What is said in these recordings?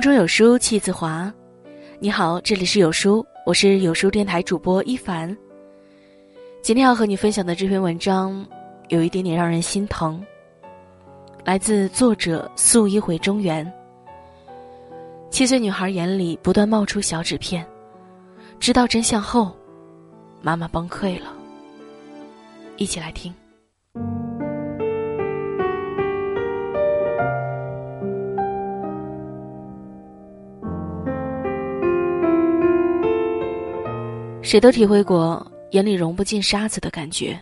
腹中有书气自华。你好，这里是有书，我是有书电台主播一凡。今天要和你分享的这篇文章，有一点点让人心疼。来自作者素一回中原。七岁女孩眼里不断冒出小纸片，知道真相后，妈妈崩溃了。一起来听。谁都体会过眼里容不进沙子的感觉。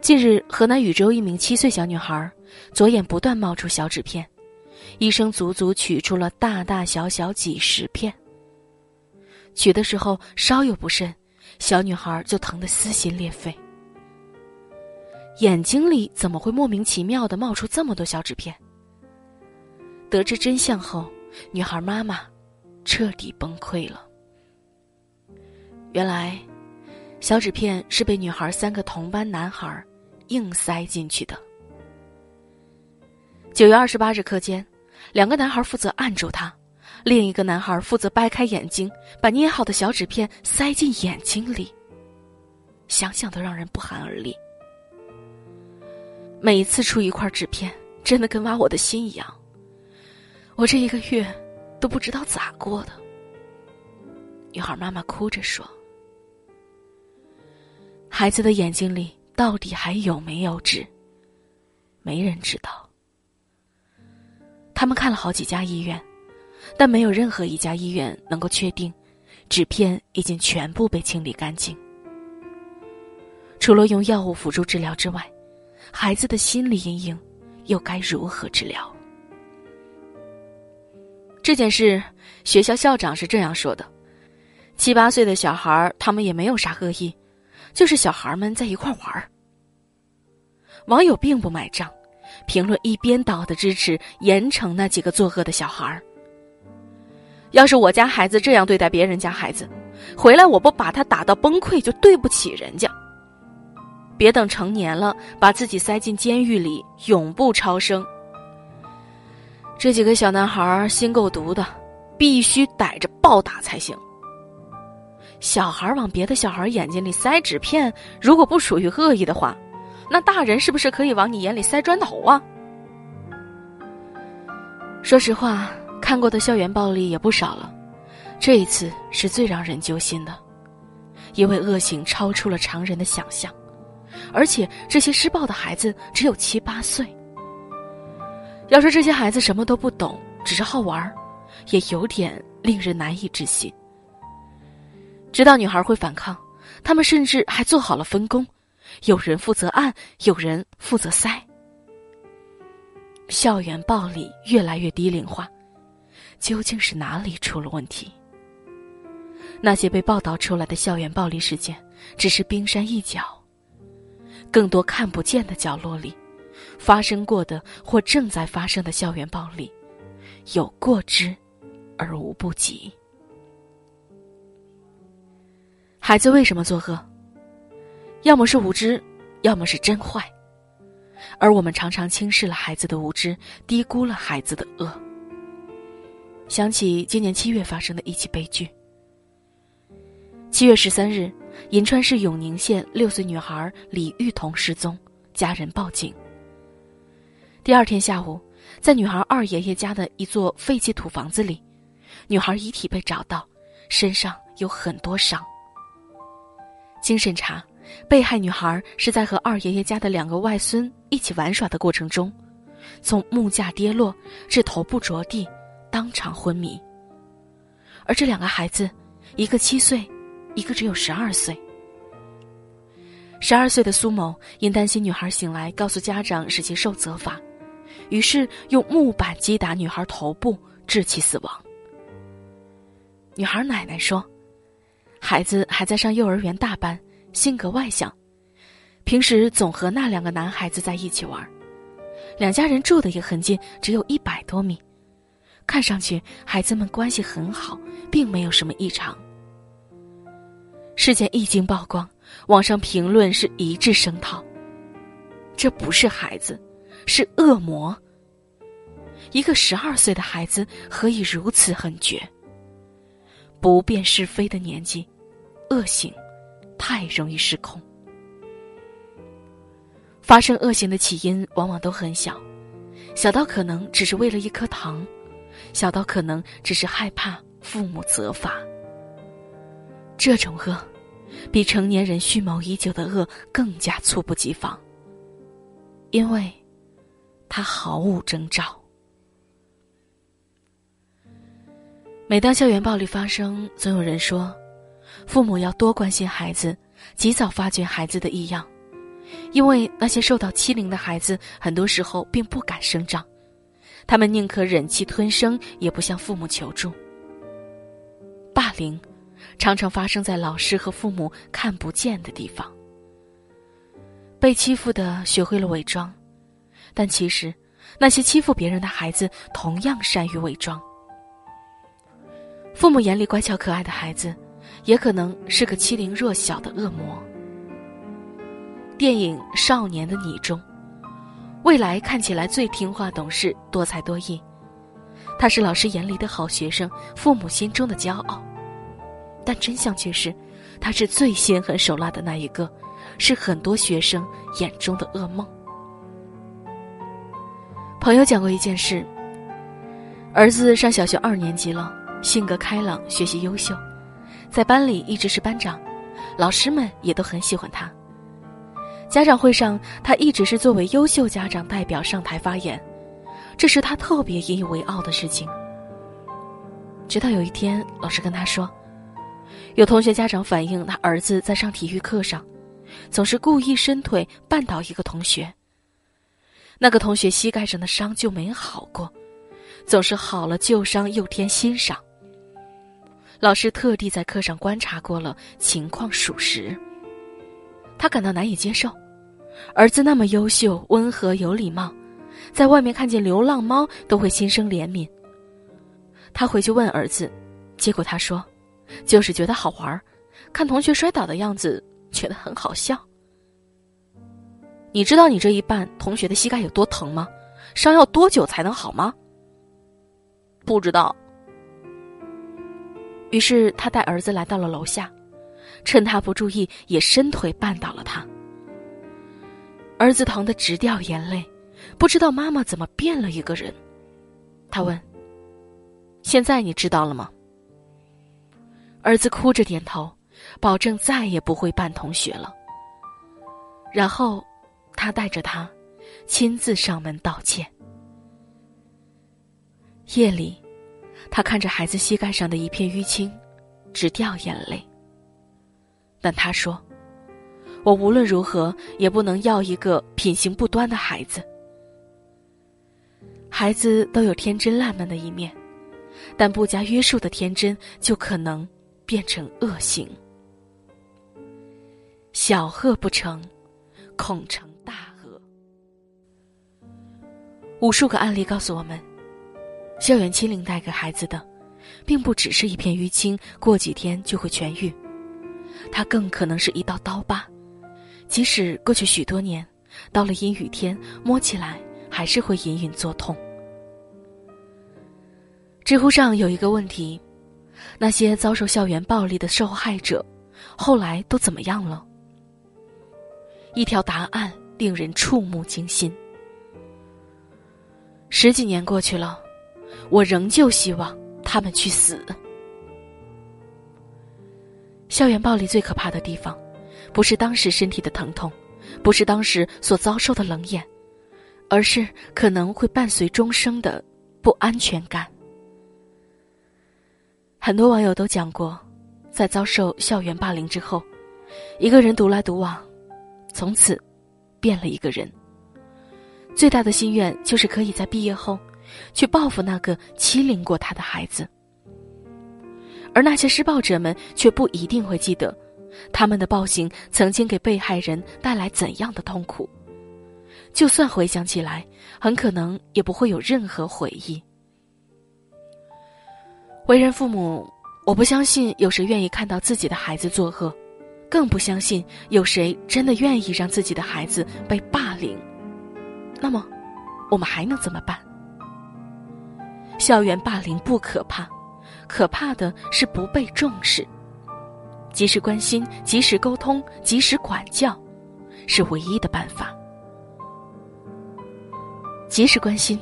近日，河南禹州一名七岁小女孩左眼不断冒出小纸片，医生足足取出了大大小小几十片。取的时候稍有不慎，小女孩就疼得撕心裂肺。眼睛里怎么会莫名其妙的冒出这么多小纸片？得知真相后，女孩妈妈彻底崩溃了。原来，小纸片是被女孩三个同班男孩硬塞进去的。九月二十八日课间，两个男孩负责按住她，另一个男孩负责掰开眼睛，把捏好的小纸片塞进眼睛里。想想都让人不寒而栗。每一次出一块纸片，真的跟挖我的心一样。我这一个月都不知道咋过的。女孩妈妈哭着说。孩子的眼睛里到底还有没有纸？没人知道。他们看了好几家医院，但没有任何一家医院能够确定，纸片已经全部被清理干净。除了用药物辅助治疗之外，孩子的心理阴影又该如何治疗？这件事，学校校长是这样说的：七八岁的小孩，他们也没有啥恶意。就是小孩们在一块玩儿。网友并不买账，评论一边倒的支持严惩那几个作恶的小孩儿。要是我家孩子这样对待别人家孩子，回来我不把他打到崩溃就对不起人家。别等成年了，把自己塞进监狱里，永不超生。这几个小男孩心够毒的，必须逮着暴打才行。小孩往别的小孩眼睛里塞纸片，如果不属于恶意的话，那大人是不是可以往你眼里塞砖头啊？说实话，看过的校园暴力也不少了，这一次是最让人揪心的，因为恶行超出了常人的想象，而且这些施暴的孩子只有七八岁。要说这些孩子什么都不懂，只是好玩，也有点令人难以置信。知道女孩会反抗，他们甚至还做好了分工，有人负责按，有人负责塞。校园暴力越来越低龄化，究竟是哪里出了问题？那些被报道出来的校园暴力事件，只是冰山一角。更多看不见的角落里，发生过的或正在发生的校园暴力，有过之而无不及。孩子为什么作恶？要么是无知，要么是真坏。而我们常常轻视了孩子的无知，低估了孩子的恶。想起今年七月发生的一起悲剧。七月十三日，银川市永宁县六岁女孩李玉彤失踪，家人报警。第二天下午，在女孩二爷爷家的一座废弃土房子里，女孩遗体被找到，身上有很多伤。经审查，被害女孩是在和二爷爷家的两个外孙一起玩耍的过程中，从木架跌落至头部着地，当场昏迷。而这两个孩子，一个七岁，一个只有十二岁。十二岁的苏某因担心女孩醒来告诉家长使其受责罚，于是用木板击打女孩头部，致其死亡。女孩奶奶说。孩子还在上幼儿园大班，性格外向，平时总和那两个男孩子在一起玩，两家人住的也很近，只有一百多米，看上去孩子们关系很好，并没有什么异常。事件一经曝光，网上评论是一致声讨：这不是孩子，是恶魔。一个十二岁的孩子何以如此狠绝？不辨是非的年纪，恶行太容易失控。发生恶行的起因往往都很小，小到可能只是为了一颗糖，小到可能只是害怕父母责罚。这种恶，比成年人蓄谋已久的恶更加猝不及防，因为，它毫无征兆。每当校园暴力发生，总有人说，父母要多关心孩子，及早发觉孩子的异样，因为那些受到欺凌的孩子，很多时候并不敢声张，他们宁可忍气吞声，也不向父母求助。霸凌，常常发生在老师和父母看不见的地方。被欺负的学会了伪装，但其实，那些欺负别人的孩子同样善于伪装。父母眼里乖巧可爱的孩子，也可能是个欺凌弱小的恶魔。电影《少年的你》中，未来看起来最听话、懂事、多才多艺，他是老师眼里的好学生，父母心中的骄傲。但真相却是，他是最心狠手辣的那一个，是很多学生眼中的噩梦。朋友讲过一件事：儿子上小学二年级了。性格开朗，学习优秀，在班里一直是班长，老师们也都很喜欢他。家长会上，他一直是作为优秀家长代表上台发言，这是他特别引以为傲的事情。直到有一天，老师跟他说，有同学家长反映他儿子在上体育课上，总是故意伸腿绊倒一个同学，那个同学膝盖上的伤就没好过，总是好了旧伤又添新伤。老师特地在课上观察过了，情况属实。他感到难以接受，儿子那么优秀、温和、有礼貌，在外面看见流浪猫都会心生怜悯。他回去问儿子，结果他说：“就是觉得好玩，看同学摔倒的样子，觉得很好笑。”你知道你这一绊，同学的膝盖有多疼吗？伤要多久才能好吗？不知道。于是他带儿子来到了楼下，趁他不注意，也伸腿绊倒了他。儿子疼得直掉眼泪，不知道妈妈怎么变了一个人。他问：“现在你知道了吗？”儿子哭着点头，保证再也不会绊同学了。然后，他带着他，亲自上门道歉。夜里。他看着孩子膝盖上的一片淤青，直掉眼泪。但他说：“我无论如何也不能要一个品行不端的孩子。孩子都有天真烂漫的一面，但不加约束的天真就可能变成恶行。小恶不成，恐成大恶。无数个案例告诉我们。”校园欺凌带给孩子的，并不只是一片淤青，过几天就会痊愈。它更可能是一道刀疤，即使过去许多年，到了阴雨天，摸起来还是会隐隐作痛。知乎上有一个问题：那些遭受校园暴力的受害者，后来都怎么样了？一条答案令人触目惊心。十几年过去了。我仍旧希望他们去死。校园暴力最可怕的地方，不是当时身体的疼痛，不是当时所遭受的冷眼，而是可能会伴随终生的不安全感。很多网友都讲过，在遭受校园霸凌之后，一个人独来独往，从此变了一个人。最大的心愿就是可以在毕业后。去报复那个欺凌过他的孩子，而那些施暴者们却不一定会记得，他们的暴行曾经给被害人带来怎样的痛苦。就算回想起来，很可能也不会有任何回忆。为人父母，我不相信有谁愿意看到自己的孩子作恶，更不相信有谁真的愿意让自己的孩子被霸凌。那么，我们还能怎么办？校园霸凌不可怕，可怕的是不被重视。及时关心，及时沟通，及时管教，是唯一的办法。及时关心，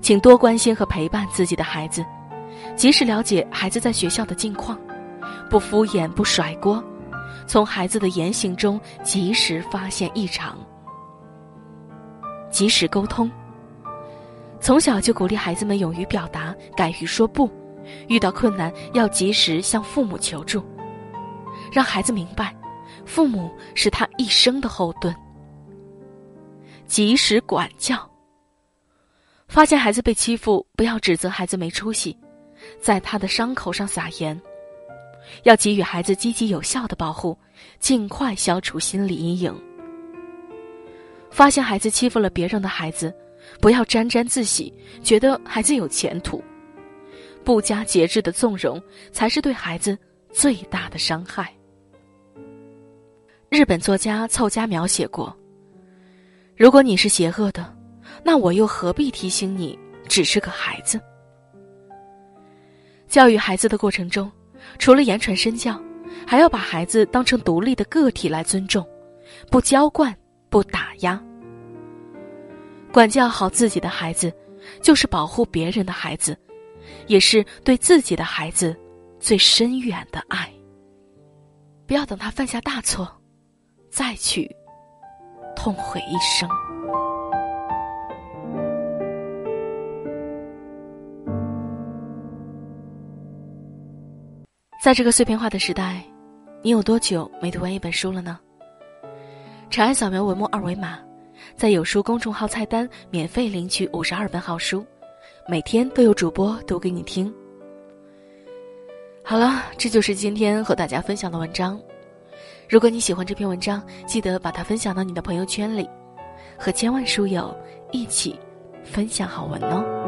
请多关心和陪伴自己的孩子，及时了解孩子在学校的近况，不敷衍，不甩锅，从孩子的言行中及时发现异常。及时沟通，从小就鼓励孩子们勇于表达，敢于说不，遇到困难要及时向父母求助。让孩子明白，父母是他一生的后盾。及时管教。发现孩子被欺负，不要指责孩子没出息，在他的伤口上撒盐，要给予孩子积极有效的保护，尽快消除心理阴影。发现孩子欺负了别人的孩子，不要沾沾自喜，觉得孩子有前途，不加节制的纵容，才是对孩子最大的伤害。日本作家凑佳描写过：“如果你是邪恶的，那我又何必提醒你只是个孩子？”教育孩子的过程中，除了言传身教，还要把孩子当成独立的个体来尊重，不娇惯，不打压。管教好自己的孩子，就是保护别人的孩子，也是对自己的孩子最深远的爱。不要等他犯下大错。再去痛悔一生。在这个碎片化的时代，你有多久没读完一本书了呢？长按扫描文末二维码，在有书公众号菜单免费领取五十二本好书，每天都有主播读给你听。好了，这就是今天和大家分享的文章。如果你喜欢这篇文章，记得把它分享到你的朋友圈里，和千万书友一起分享好文哦。